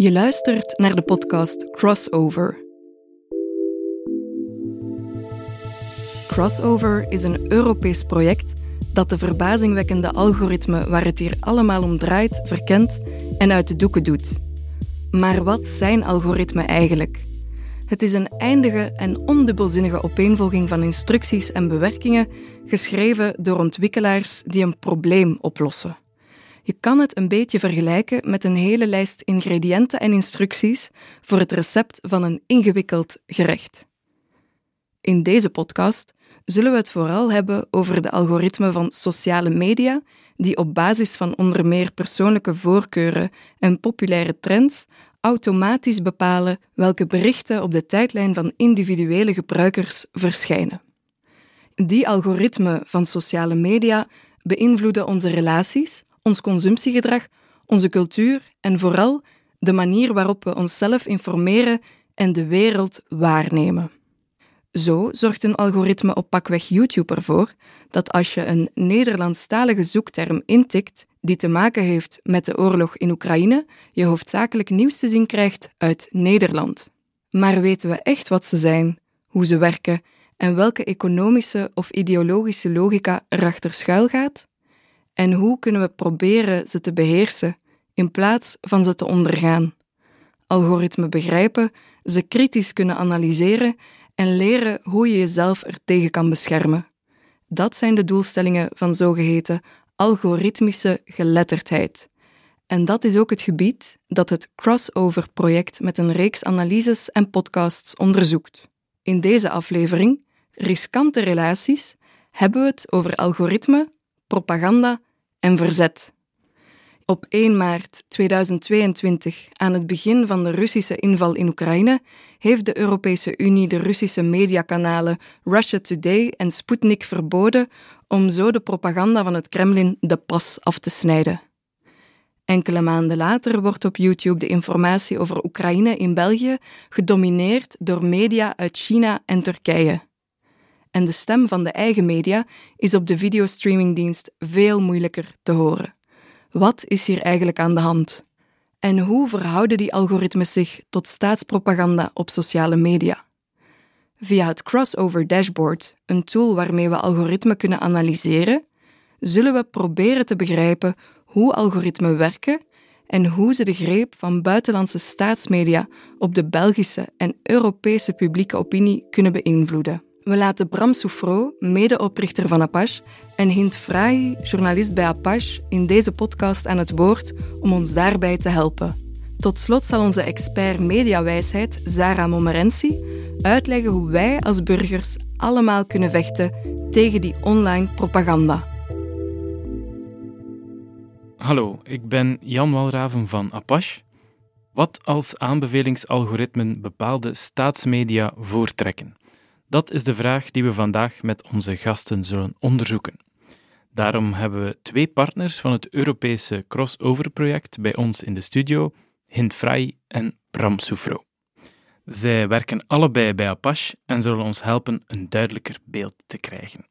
Je luistert naar de podcast Crossover. Crossover is een Europees project dat de verbazingwekkende algoritme waar het hier allemaal om draait verkent en uit de doeken doet. Maar wat zijn algoritmen eigenlijk? Het is een eindige en ondubbelzinnige opeenvolging van instructies en bewerkingen geschreven door ontwikkelaars die een probleem oplossen. Je kan het een beetje vergelijken met een hele lijst ingrediënten en instructies voor het recept van een ingewikkeld gerecht. In deze podcast zullen we het vooral hebben over de algoritmen van sociale media, die op basis van onder meer persoonlijke voorkeuren en populaire trends automatisch bepalen welke berichten op de tijdlijn van individuele gebruikers verschijnen. Die algoritmen van sociale media beïnvloeden onze relaties, ons consumptiegedrag, onze cultuur en vooral de manier waarop we onszelf informeren en de wereld waarnemen. Zo zorgt een algoritme op pakweg YouTube ervoor dat als je een Nederlandstalige zoekterm intikt die te maken heeft met de oorlog in Oekraïne, je hoofdzakelijk nieuws te zien krijgt uit Nederland. Maar weten we echt wat ze zijn, hoe ze werken en welke economische of ideologische logica erachter schuil gaat? En hoe kunnen we proberen ze te beheersen in plaats van ze te ondergaan? Algoritmen begrijpen, ze kritisch kunnen analyseren en leren hoe je jezelf ertegen kan beschermen. Dat zijn de doelstellingen van zogeheten algoritmische geletterdheid. En dat is ook het gebied dat het Crossover-project met een reeks analyses en podcasts onderzoekt. In deze aflevering, Riskante relaties, hebben we het over algoritme, propaganda en verzet. Op 1 maart 2022, aan het begin van de Russische inval in Oekraïne, heeft de Europese Unie de Russische mediakanalen Russia Today en Sputnik verboden om zo de propaganda van het Kremlin de pas af te snijden. Enkele maanden later wordt op YouTube de informatie over Oekraïne in België gedomineerd door media uit China en Turkije. En de stem van de eigen media is op de videostreamingdienst veel moeilijker te horen. Wat is hier eigenlijk aan de hand? En hoe verhouden die algoritmes zich tot staatspropaganda op sociale media? Via het Crossover Dashboard, een tool waarmee we algoritmen kunnen analyseren, zullen we proberen te begrijpen hoe algoritmen werken en hoe ze de greep van buitenlandse staatsmedia op de Belgische en Europese publieke opinie kunnen beïnvloeden. We laten Bram Soufro, medeoprichter van Apache, en Hint Frahi, journalist bij Apache, in deze podcast aan het woord om ons daarbij te helpen. Tot slot zal onze expert mediawijsheid, Zara Momerensi, uitleggen hoe wij als burgers allemaal kunnen vechten tegen die online propaganda. Hallo, ik ben Jan Walraven van Apache. Wat als aanbevelingsalgoritmen bepaalde staatsmedia voortrekken? Dat is de vraag die we vandaag met onze gasten zullen onderzoeken. Daarom hebben we twee partners van het Europese crossover-project bij ons in de studio, Hint Frey en Bram Soufro. Zij werken allebei bij Apache en zullen ons helpen een duidelijker beeld te krijgen.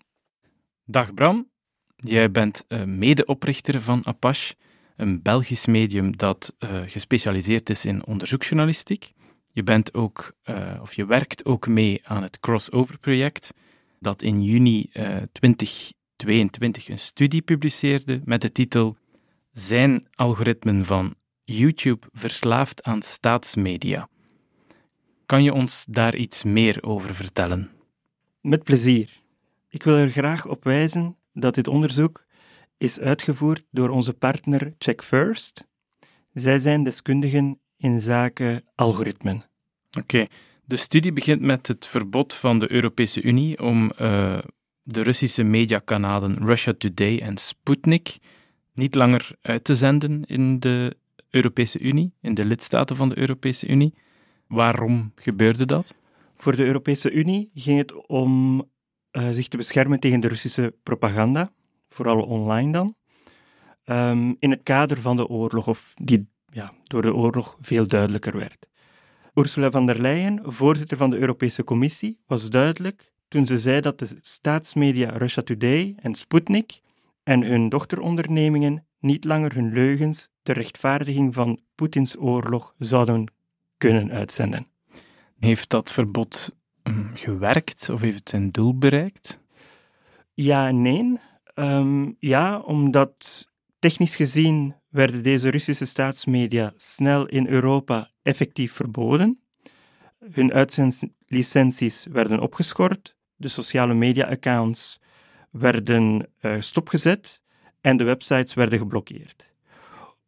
Dag Bram, jij bent eh, medeoprichter van Apache, een Belgisch medium dat uh, gespecialiseerd is in onderzoeksjournalistiek. Je bent ook, uh, of je werkt ook mee aan het Crossover-project, dat in juni 2022 een studie publiceerde met de titel Zijn algoritmen van YouTube verslaafd aan staatsmedia? Kan je ons daar iets meer over vertellen? Met plezier. Ik wil er graag op wijzen dat dit onderzoek is uitgevoerd door onze partner Check First. Zij zijn deskundigen in zaken algoritmen. Oké, de studie begint met het verbod van de Europese Unie om uh, de Russische mediakanalen Russia Today en Sputnik niet langer uit te zenden in de Europese Unie, in de lidstaten van de Europese Unie. Waarom gebeurde dat? Voor de Europese Unie ging het om uh, zich te beschermen tegen de Russische propaganda, vooral online dan, um, in het kader van de oorlog, of die ja, door de oorlog veel duidelijker werd. Ursula von der Leyen, voorzitter van de Europese Commissie, was duidelijk toen ze zei dat de staatsmedia Russia Today en Sputnik en hun dochterondernemingen niet langer hun leugens ter rechtvaardiging van Poetins oorlog zouden kunnen uitzenden. Heeft dat verbod um, gewerkt of heeft het zijn doel bereikt? Ja nee. Um, ja, omdat technisch gezien werden deze Russische staatsmedia snel in Europa effectief verboden. Hun uitzendlicenties werden opgeschort, de sociale media-accounts werden uh, stopgezet en de websites werden geblokkeerd.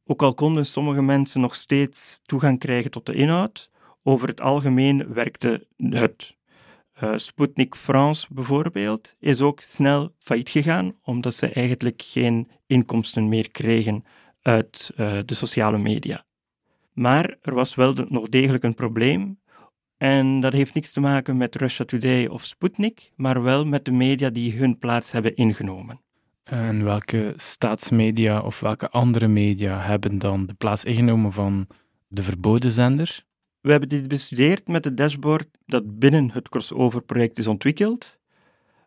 Ook al konden sommige mensen nog steeds toegang krijgen tot de inhoud, over het algemeen werkte het. Uh, Sputnik France bijvoorbeeld is ook snel failliet gegaan, omdat ze eigenlijk geen inkomsten meer kregen uit uh, de sociale media. Maar er was wel nog degelijk een probleem, en dat heeft niks te maken met Russia Today of Sputnik, maar wel met de media die hun plaats hebben ingenomen. En welke staatsmedia of welke andere media hebben dan de plaats ingenomen van de verboden zenders? We hebben dit bestudeerd met het dashboard dat binnen het crossover-project is ontwikkeld.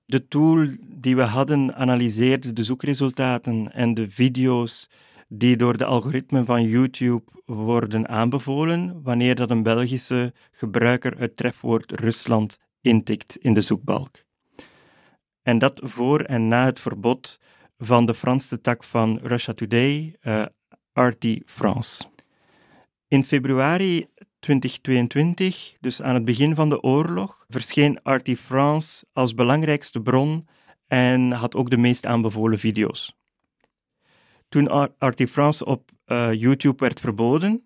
De tool die we hadden analyseerde de zoekresultaten en de video's die door de algoritmen van YouTube worden aanbevolen wanneer dat een Belgische gebruiker het trefwoord Rusland intikt in de zoekbalk. En dat voor en na het verbod van de Franse tak van Russia Today, uh, eh, RT France. In februari 2022, dus aan het begin van de oorlog, verscheen RT France als belangrijkste bron en had ook de meest aanbevolen video's. Toen RT France op uh, YouTube werd verboden,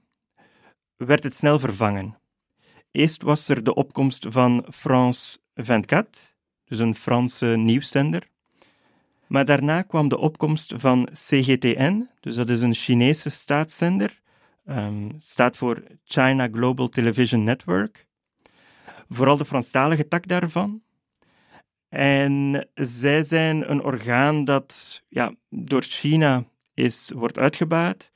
werd het snel vervangen. Eerst was er de opkomst van France 24, dus een Franse nieuwszender. Maar daarna kwam de opkomst van CGTN, dus dat is een Chinese staatszender, um, staat voor China Global Television Network. Vooral de Franstalige tak daarvan. En zij zijn een orgaan dat ja, door China is, wordt uitgebaat.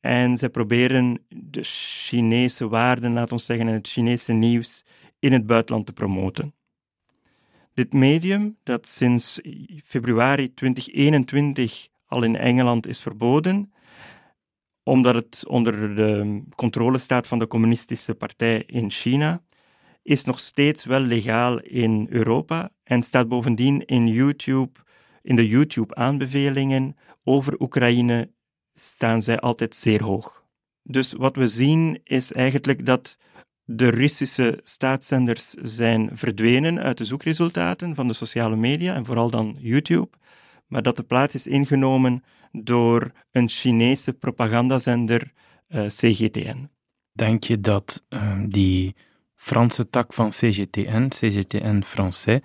En zij proberen de Chinese waarden, laat ons zeggen, en het Chinese nieuws in het buitenland te promoten. Dit medium, dat sinds februari 2021 al in Engeland is verboden, omdat het onder de controle staat van de Communistische Partij in China, is nog steeds wel legaal in Europa en staat bovendien in YouTube in de YouTube-aanbevelingen over Oekraïne staan zij altijd zeer hoog. Dus wat we zien is eigenlijk dat de Russische staatszenders zijn verdwenen uit de zoekresultaten van de sociale media en vooral dan YouTube, maar dat de plaats is ingenomen door een Chinese propagandazender eh, CGTN. Denk je dat uh, die Franse tak van CGTN, CGTN Français,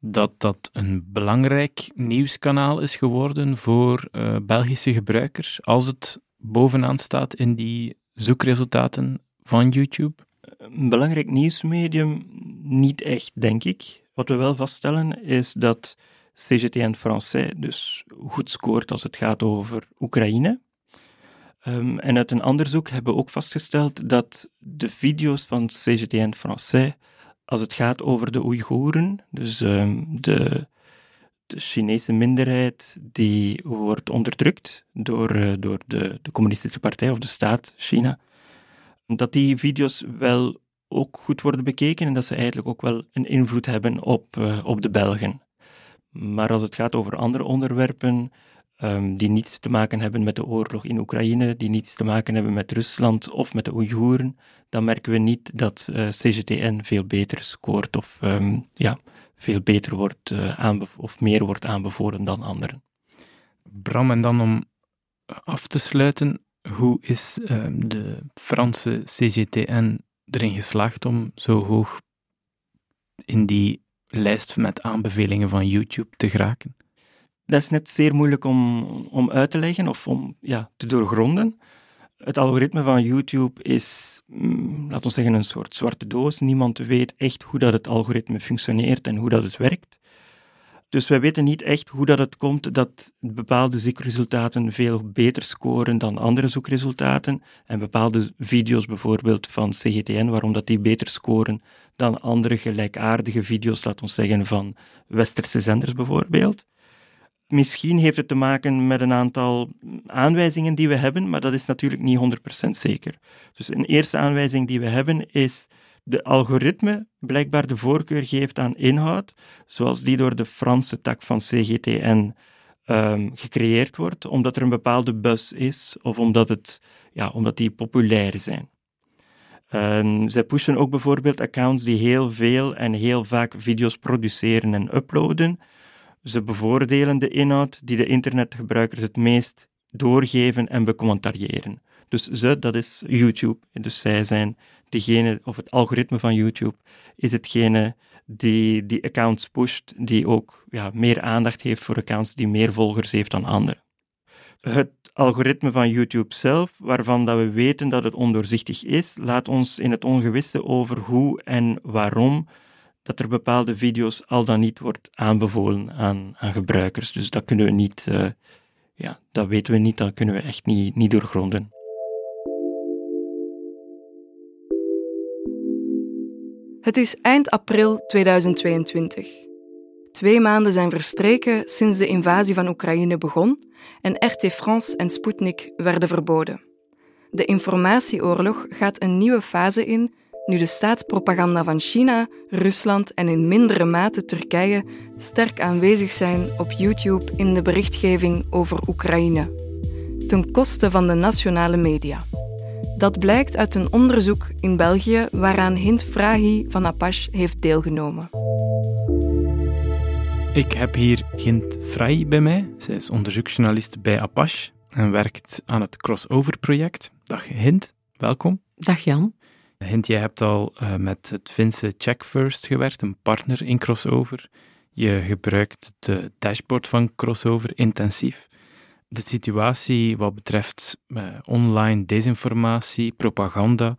dat dat een belangrijk nieuwskanaal is geworden voor uh, Belgische gebruikers als het bovenaan staat in die zoekresultaten van YouTube? Een belangrijk nieuwsmedium niet echt, denk ik. Wat we wel vaststellen is dat CGTN Français dus goed scoort als het gaat over Oekraïne. Um, en uit een onderzoek hebben we ook vastgesteld dat de video's van CGTN Français als het gaat over de Oeigoeren, dus um, de, de, Chinese minderheid die wordt onderdrukt door, uh, door de, de communistische partij of de staat China, dat die video's wel ook goed worden bekeken en dat ze eigenlijk ook wel een invloed hebben op, uh, op de Belgen. Maar als het gaat over andere onderwerpen, um, die niets te maken hebben met de oorlog in Oekraïne, die niets te maken hebben met Rusland of met de Oeigoeren, dan merken we niet dat uh, eh, CGTN veel beter scoort of um, ja, veel beter wordt uh, of meer wordt aanbevolen dan anderen. Bram, en dan om af te sluiten, hoe is uh, de Franse CGTN erin geslaagd om zo hoog in die lijst met aanbevelingen van YouTube te geraken? Dat is net zeer moeilijk om, om uit te leggen of om ja, te doorgronden. Het algoritme van YouTube is, mm, laten we zeggen, een soort zwarte doos. Niemand weet echt hoe dat het algoritme functioneert en hoe dat het werkt. Dus wij weten niet echt hoe dat het komt dat bepaalde zoekresultaten veel beter scoren dan andere zoekresultaten. En bepaalde video's bijvoorbeeld van CGTN, waarom dat die beter scoren dan andere gelijkaardige video's, laten we zeggen, van westerse zenders bijvoorbeeld. Misschien heeft het te maken met een aantal aanwijzingen die we hebben, maar dat is natuurlijk niet 100% zeker. Dus een eerste aanwijzing die we hebben is de algoritme blijkbaar de voorkeur geeft aan inhoud, zoals die door de Franse tak van CGTN um, gecreëerd wordt, omdat er een bepaalde buzz is of omdat, het, ja, omdat die populair zijn. Um, zij pushen ook bijvoorbeeld accounts die heel veel en heel vaak video's produceren en uploaden. Ze bevoordelen de inhoud die de internetgebruikers het meest doorgeven en becommentariëren. Dus ze, dat is YouTube. Dus zij zijn degene, of het algoritme van YouTube, is hetgene die die accounts pusht, die ook ja, meer aandacht heeft voor accounts die meer volgers heeft dan anderen. Het algoritme van YouTube zelf, waarvan dat we weten dat het ondoorzichtig is, laat ons in het ongewisse over hoe en waarom dat er bepaalde video's al dan niet wordt aanbevolen aan, gebruikers. Dus dat kunnen we niet, uh, ja, dat weten we niet, dat kunnen we echt niet, niet doorgronden. Het is eind april 2022. Twee maanden zijn verstreken sinds de invasie van Oekraïne begon en RT France en Sputnik werden verboden. De informatieoorlog gaat een nieuwe fase in nu de staatspropaganda van China, Rusland en in mindere mate Turkije sterk aanwezig zijn op YouTube in de berichtgeving over Oekraïne, ten koste van de nationale media. Dat blijkt uit een onderzoek in België waaraan Hint Frahi van Apache heeft deelgenomen. Ik heb hier Hint Frahi bij mij. Zij is onderzoeksjournalist bij Apache en werkt aan het Crossover-project. Dag Hint, welkom. Dag Jan. Hint, jij hebt al uh, met het Finse Check First gewerkt, een partner in Crossover. Je gebruikt de dashboard van Crossover intensief de situatie wat betreft uh, online desinformatie, propaganda,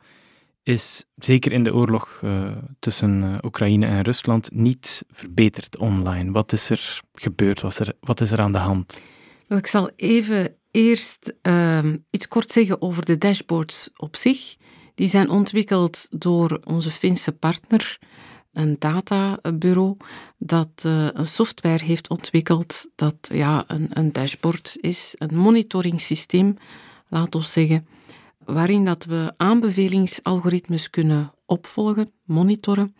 is zeker in de oorlog uh, tussen Oekraïne en Rusland niet verbeterd online. Wat is er gebeurd? Wat is er, wat is er aan de hand? Ik zal even eerst ehm, iets kort zeggen over de dashboards op zich. Die zijn ontwikkeld door onze Finse partner een databureau dat uh, een software heeft ontwikkeld dat ja, een, een dashboard is, een monitoringssysteem, laat ons zeggen, waarin dat we aanbevelingsalgoritmes kunnen opvolgen, monitoren.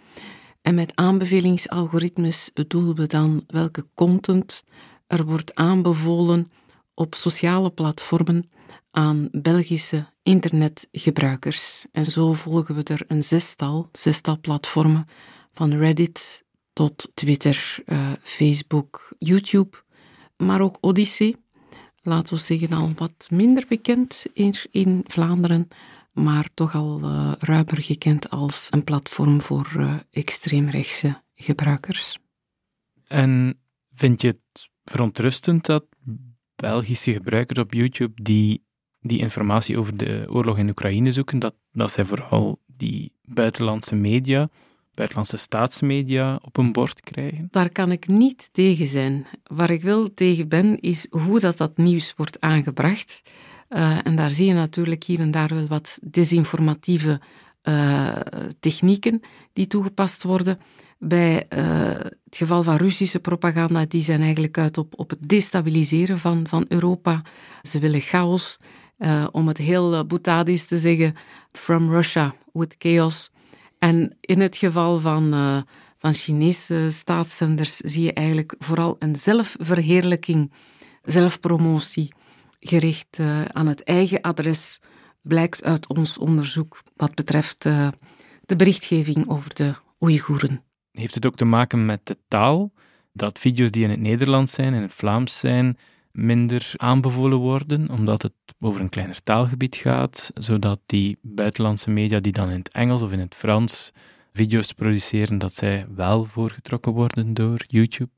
En met aanbevelingsalgoritmes bedoelen we dan welke content er wordt aanbevolen op sociale platformen aan Belgische internetgebruikers. En zo volgen we er een zestal, zestal platformen van Reddit tot Twitter, uh, Facebook, YouTube, maar ook Odyssey. Laten we zeggen al wat minder bekend hier in Vlaanderen, maar toch al uh, ruimer gekend als een platform voor uh, extreemrechtse gebruikers. En vind je het verontrustend dat Belgische gebruikers op YouTube die, die informatie over de oorlog in Oekraïne zoeken, dat, dat zij vooral die buitenlandse media buitenlandse staatsmedia op een bord krijgen? Daar kan ik niet tegen zijn. Waar ik wel tegen ben, is hoe dat, dat nieuws wordt aangebracht. Uh, en daar zie je natuurlijk hier en daar wel wat desinformatieve uh, technieken die toegepast worden. Bij uh, het geval van Russische propaganda, die zijn eigenlijk uit op, op het destabiliseren van, van Europa. Ze willen chaos. om het heel boetadisch te zeggen, from Russia with chaos. En in het geval van, van Chinese staatszenders zie je eigenlijk vooral een zelfverheerlijking, zelfpromotie, gericht aan het eigen adres, blijkt uit ons onderzoek wat betreft de berichtgeving over de Oeigoeren. Heeft het ook te maken met de taal? Dat video's die in het Nederlands zijn, in het Vlaams zijn, minder aanbevolen worden, omdat het over een kleiner taalgebied gaat, zodat die buitenlandse media die dan in het Engels of in het Frans video's produceren, dat zij wel voorgetrokken worden door YouTube?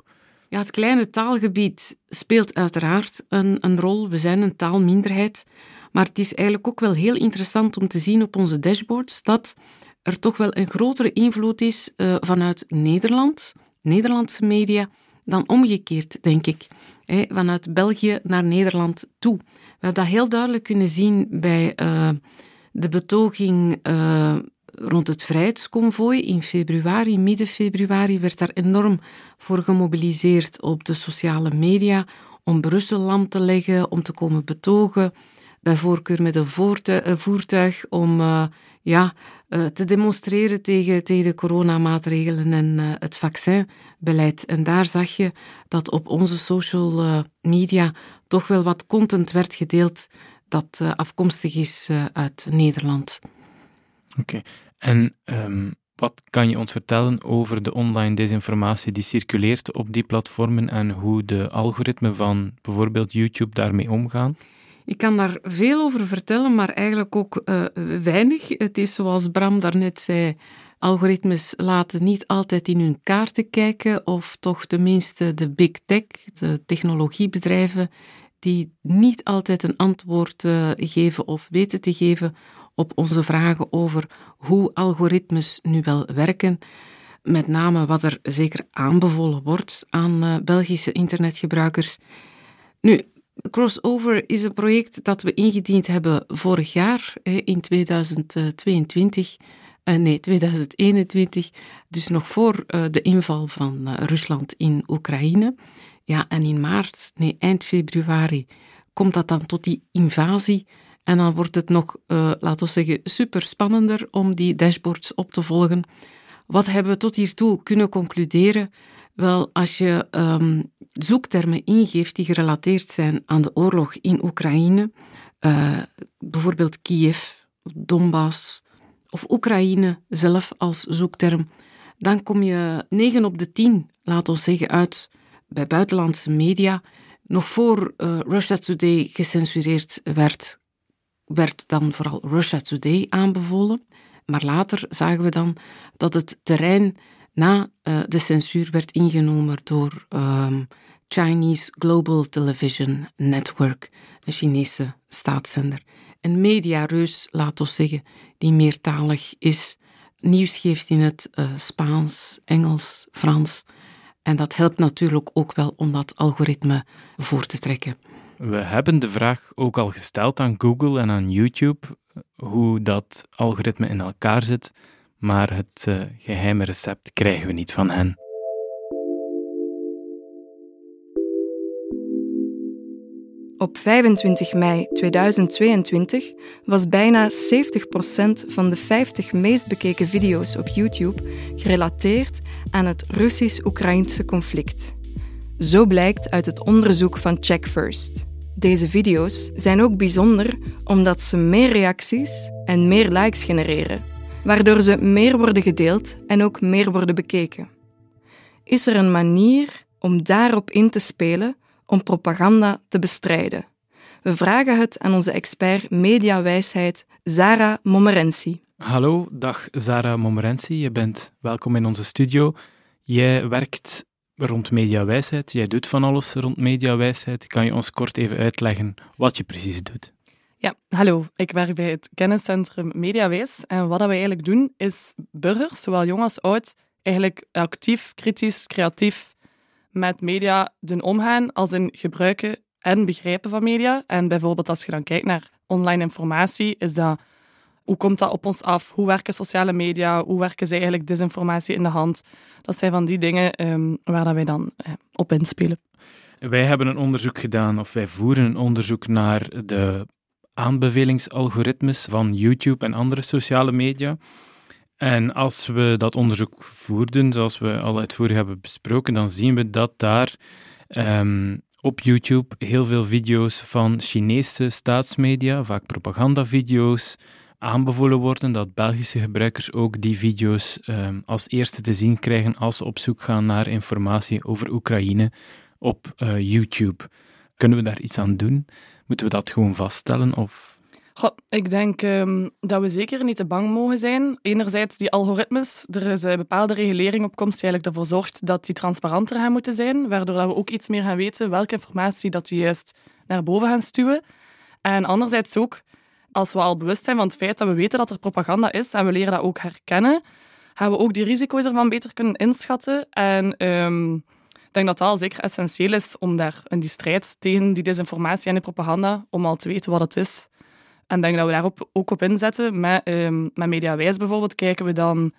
Ja, het kleine taalgebied speelt uiteraard een, een rol. We zijn een taalminderheid. Maar het is eigenlijk ook wel heel interessant om te zien op onze dashboards dat er toch wel een grotere invloed is uh, vanuit Nederland, Nederlandse media, dan omgekeerd, denk ik. Vanuit België naar Nederland toe. We hebben dat heel duidelijk kunnen zien bij uh, de betoging uh, rond het vrijheidsconvooi in februari, midden februari, werd daar enorm voor gemobiliseerd op de sociale media om Brussel lam te leggen, om te komen betogen, bij voorkeur met een voertuig om uh, ja, uh, te demonstreren tegen, tegen de coronamaatregelen en uh, het vaccinbeleid. En daar zag je dat op onze social media toch wel wat content werd gedeeld dat afkomstig is uit Nederland. Oké, en um, wat kan je ons vertellen over de online desinformatie die circuleert op die platformen en hoe de algoritmen van bijvoorbeeld YouTube daarmee omgaan? Ik kan daar veel over vertellen, maar eigenlijk ook uh, weinig. Het is zoals Bram daarnet zei, algoritmes laten niet altijd in hun kaarten kijken, of toch tenminste de big tech, de technologiebedrijven, die niet altijd een antwoord uh, geven of weten te geven op onze vragen over hoe algoritmes nu wel werken. Met name wat er zeker aanbevolen wordt aan uh, Belgische internetgebruikers. Nu, Crossover is een project dat we ingediend hebben vorig jaar, in 2022. Uh, nee, 2021, dus nog voor uh, de inval van Rusland in Oekraïne. Ja, en in maart, nee, eind februari, komt dat dan tot die invasie. En dan wordt het nog, laten we zeggen, super spannender om die dashboards op te volgen. Wat hebben we tot hiertoe kunnen concluderen? Wel, als je um, zoektermen ingeeft die gerelateerd zijn aan de oorlog in Oekraïne, uh, bijvoorbeeld Kiev, Donbass of Oekraïne zelf als zoekterm, dan kom je 9 op de 10, laten we zeggen, uit bij buitenlandse media. Nog voor uh, Russia Today gecensureerd werd, werd dan vooral Russia Today aanbevolen. Maar later zagen we dan dat het terrein na uh, de censuur werd ingenomen door um, Chinese Global Television Network, een Chinese staatszender. Een mediareus, laat ons zeggen, die meertalig is, nieuws geeft in het uh, Spaans, Engels, Frans. En dat helpt natuurlijk ook wel om dat algoritme voor te trekken. We hebben de vraag ook al gesteld aan Google en aan YouTube, hoe dat algoritme in elkaar zit maar het uh, geheime recept krijgen we niet van hen. Op 25 mei 2022 was bijna 70% van de 50 meest bekeken video's op YouTube gerelateerd aan het Russisch-Oekraïnse conflict. Zo blijkt uit het onderzoek van Check First. Deze video's zijn ook bijzonder omdat ze meer reacties en meer likes genereren waardoor ze meer worden gedeeld en ook meer worden bekeken. Is er een manier om daarop in te spelen om propaganda te bestrijden? We vragen het aan onze expert mediawijsheid Zara Momerensi. Hallo, dag Zara Momerensi. Je bent welkom in onze studio. Jij werkt rond mediawijsheid. Jij doet van alles rond mediawijsheid. Kan je ons kort even uitleggen wat je precies doet? Ja, hallo. Ik werk bij het kenniscentrum Mediawijs. En wat we eigenlijk doen, is burgers, zowel jong als oud, eigenlijk actief, kritisch, creatief met media doen omgaan, als in gebruiken en begrijpen van media. En bijvoorbeeld als je dan kijkt naar online informatie, is dat hoe komt dat op ons af? Hoe werken sociale media? Hoe werken ze eigenlijk desinformatie in de hand? Dat zijn van die dingen um, waar dat wij dan uh, op inspelen. Wij hebben een onderzoek gedaan, of wij voeren een onderzoek naar de aanbevelingsalgoritmes van YouTube en andere sociale media. En als we dat onderzoek voerden, zoals we al uitvoerig hebben besproken, dan zien we dat daar um, op YouTube heel veel video's van Chinese staatsmedia, vaak propagandavideo's, aanbevolen worden. Dat Belgische gebruikers ook die video's um, als eerste te zien krijgen als ze op zoek gaan naar informatie over Oekraïne op uh, YouTube. Kunnen we daar iets aan doen? Moeten we dat gewoon vaststellen? Of? Ik denk um, dat we zeker niet te bang mogen zijn. Enerzijds die algoritmes, er is een bepaalde regulering op komst die eigenlijk ervoor zorgt dat die transparanter gaan moeten zijn, waardoor dat we ook iets meer gaan weten welke informatie dat juist naar boven gaan stuwen. En anderzijds ook, als we al bewust zijn van het feit dat we weten dat er propaganda is en we leren dat ook herkennen, gaan we ook die risico's ervan beter kunnen inschatten en... Um, ik denk dat dat al zeker essentieel is om daar in die strijd tegen die desinformatie en die propaganda, om al te weten wat het is en denk dat we daarop ook op inzetten. Met, um, met Mediawijs bijvoorbeeld kijken we dan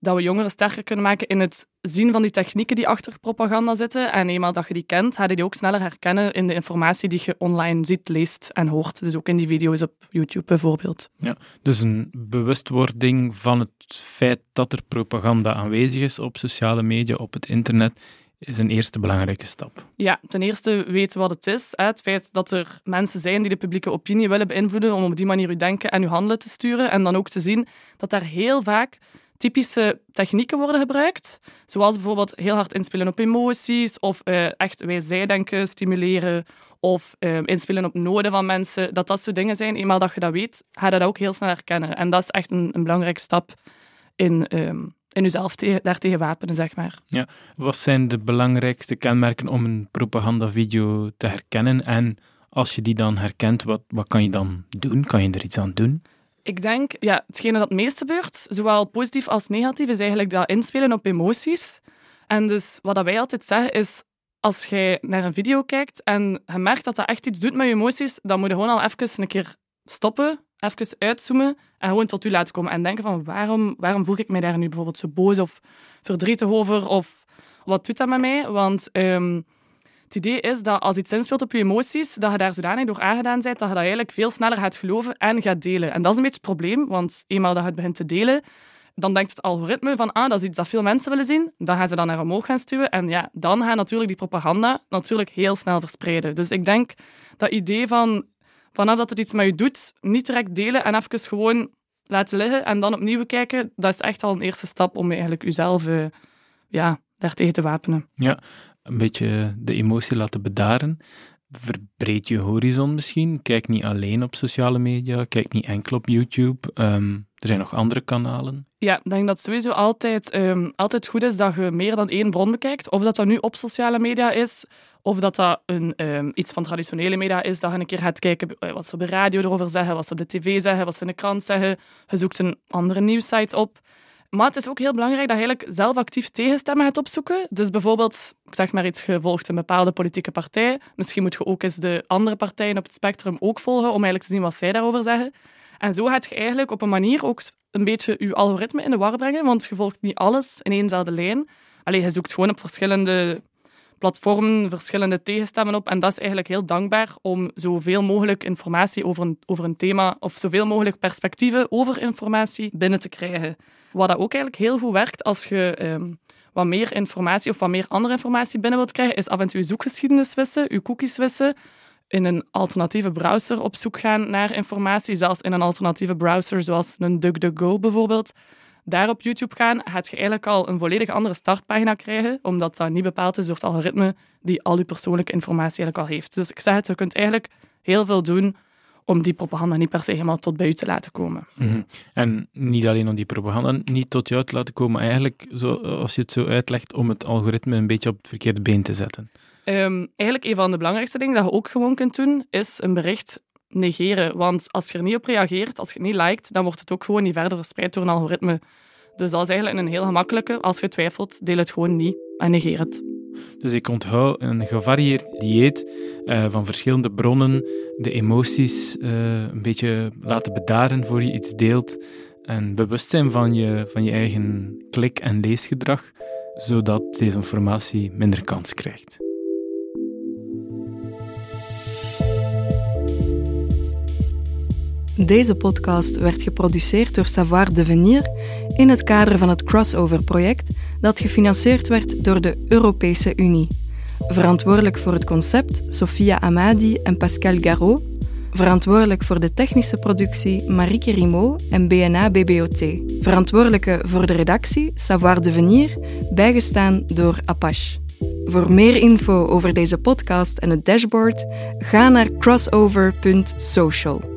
dat we jongeren sterker kunnen maken in het zien van die technieken die achter propaganda zitten. En eenmaal dat je die kent, ga je die ook sneller herkennen in de informatie die je online ziet, leest en hoort. Dus ook in die video's op YouTube bijvoorbeeld. Ja, dus een bewustwording van het feit dat er propaganda aanwezig is op sociale media, op het internet, is een eerste belangrijke stap. Ja, ten eerste weten wat het is. Het feit dat er mensen zijn die de publieke opinie willen beïnvloeden om op die manier uw denken en uw handelen te sturen. En dan ook te zien dat daar heel vaak typische technieken worden gebruikt. Zoals bijvoorbeeld heel hard inspelen op emoties of uh, echt wij-zij-denken stimuleren of uh, inspelen op noden van mensen. Dat dat soort dingen zijn. Eenmaal dat je dat weet, ga je dat ook heel snel herkennen. En dat is echt een, belangrijke stap in, um, in jezelf te, daartegen wapenen, zeg maar. Ja. Wat zijn de belangrijkste kenmerken om een propagandavideo te herkennen? En als je die dan herkent, wat, wat kan je dan doen? Kan je er iets aan doen? Ik denk, ja, hetgene dat het meest gebeurt, zowel positief als negatief, is eigenlijk dat inspelen op emoties. En dus wat wij altijd zeggen is, als jij naar een video kijkt en je merkt dat dat echt iets doet met je emoties, dan moet je gewoon al even een keer stoppen, even uitzoomen en gewoon tot u laten komen. En denken van, waarom, waarom voel ik mij daar nu bijvoorbeeld zo boos of verdrietig over? Of wat doet dat met mij? Want... Um, het idee is dat als iets inspeelt op je emoties, dat je daar zodanig door aangedaan bent dat je dat eigenlijk veel sneller gaat geloven en gaat delen. En dat is een beetje het probleem, want eenmaal dat je het begint te delen, dan denkt het algoritme van ah, dat is iets dat veel mensen willen zien. Dan gaan ze dan naar omhoog gaan stuwen. En ja, dan gaat natuurlijk die propaganda natuurlijk heel snel verspreiden. Dus ik denk dat idee van vanaf dat het iets met je doet, niet direct delen en even gewoon laten liggen en dan opnieuw kijken, dat is echt al een eerste stap om eigenlijk jezelf uh, ja, daartegen te wapenen. Ja, een beetje de emotie laten bedaren. Verbreed je horizon misschien. Kijk niet alleen op sociale media, kijk niet enkel op YouTube. Ehm, er zijn nog andere kanalen. Ja, ik denk dat het sowieso altijd, um, altijd goed is dat je meer dan één bron bekijkt. Of dat dat nu op sociale media is, of dat dat een, um, iets van traditionele media is, dat je een keer gaat kijken eh, wat ze op de radio erover zeggen, wat ze op de tv zeggen, wat ze in de krant zeggen. Je zoekt een andere nieuwssite op. Maar het is ook heel belangrijk dat je eigenlijk zelf actief tegenstemmen gaat opzoeken. Dus bijvoorbeeld, ik zeg maar iets, gevolgd een bepaalde politieke partij. Misschien moet je ook eens de andere partijen op het spectrum ook volgen, om eigenlijk te zien wat zij daarover zeggen. En zo gaat je eigenlijk op een manier ook een beetje je algoritme in de war brengen, want je volgt niet alles in éénzelfde lijn. Alleen je zoekt gewoon op verschillende platformen verschillende tegenstemmen op. En dat is eigenlijk heel dankbaar om zoveel mogelijk informatie over een, over een thema of zoveel mogelijk perspectieven over informatie binnen te krijgen. Wat dat ook eigenlijk heel goed werkt als je um, wat meer informatie of wat meer andere informatie binnen wilt krijgen, is af en toe je zoekgeschiedenis wissen, je cookies wissen, in een alternatieve browser op zoek gaan naar informatie, zelfs in een alternatieve browser zoals een DuckDuckGo bijvoorbeeld daar op YouTube gaan, gaat je eigenlijk al een volledig andere startpagina krijgen, omdat dat niet bepaald is door het algoritme die al je persoonlijke informatie eigenlijk al heeft. Dus ik zeg het, je kunt eigenlijk heel veel doen om die propaganda niet per se helemaal tot bij u te laten komen. Mhm. En niet alleen om die propaganda niet tot jou te laten komen, eigenlijk, zo, als je het zo uitlegt, om het algoritme een beetje op het verkeerde been te zetten. Um, eigenlijk een van de belangrijkste dingen dat je ook gewoon kunt doen, is een bericht negeren. Want als je er niet op reageert, als je het niet liked, dan wordt het ook gewoon niet verder verspreid door een algoritme. Dus dat is eigenlijk een heel gemakkelijke. Als je twijfelt, deel het gewoon niet en negeer het. Dus ik onthoud een gevarieerd dieet uh, van verschillende bronnen, de emoties uh, een beetje laten bedaren voor je iets deelt en bewust zijn van je, van je eigen klik- en leesgedrag, zodat deze informatie minder kans krijgt. Deze podcast werd geproduceerd door Savoir Devenir in het kader van het Crossover-project dat gefinancierd werd door de Europese Unie. Verantwoordelijk voor het concept Sophia Amadi en Pascal Garot. Verantwoordelijk voor de technische productie Marieke Rimaud en BNA BBOT. Verantwoordelijke voor de redactie Savoir Devenir, bijgestaan door Apache. Voor meer info over deze podcast en het dashboard, ga naar crossover.social.